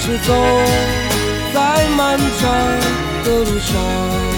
是走在漫长的路上。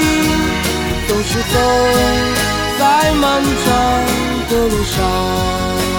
总是走在漫长的路上。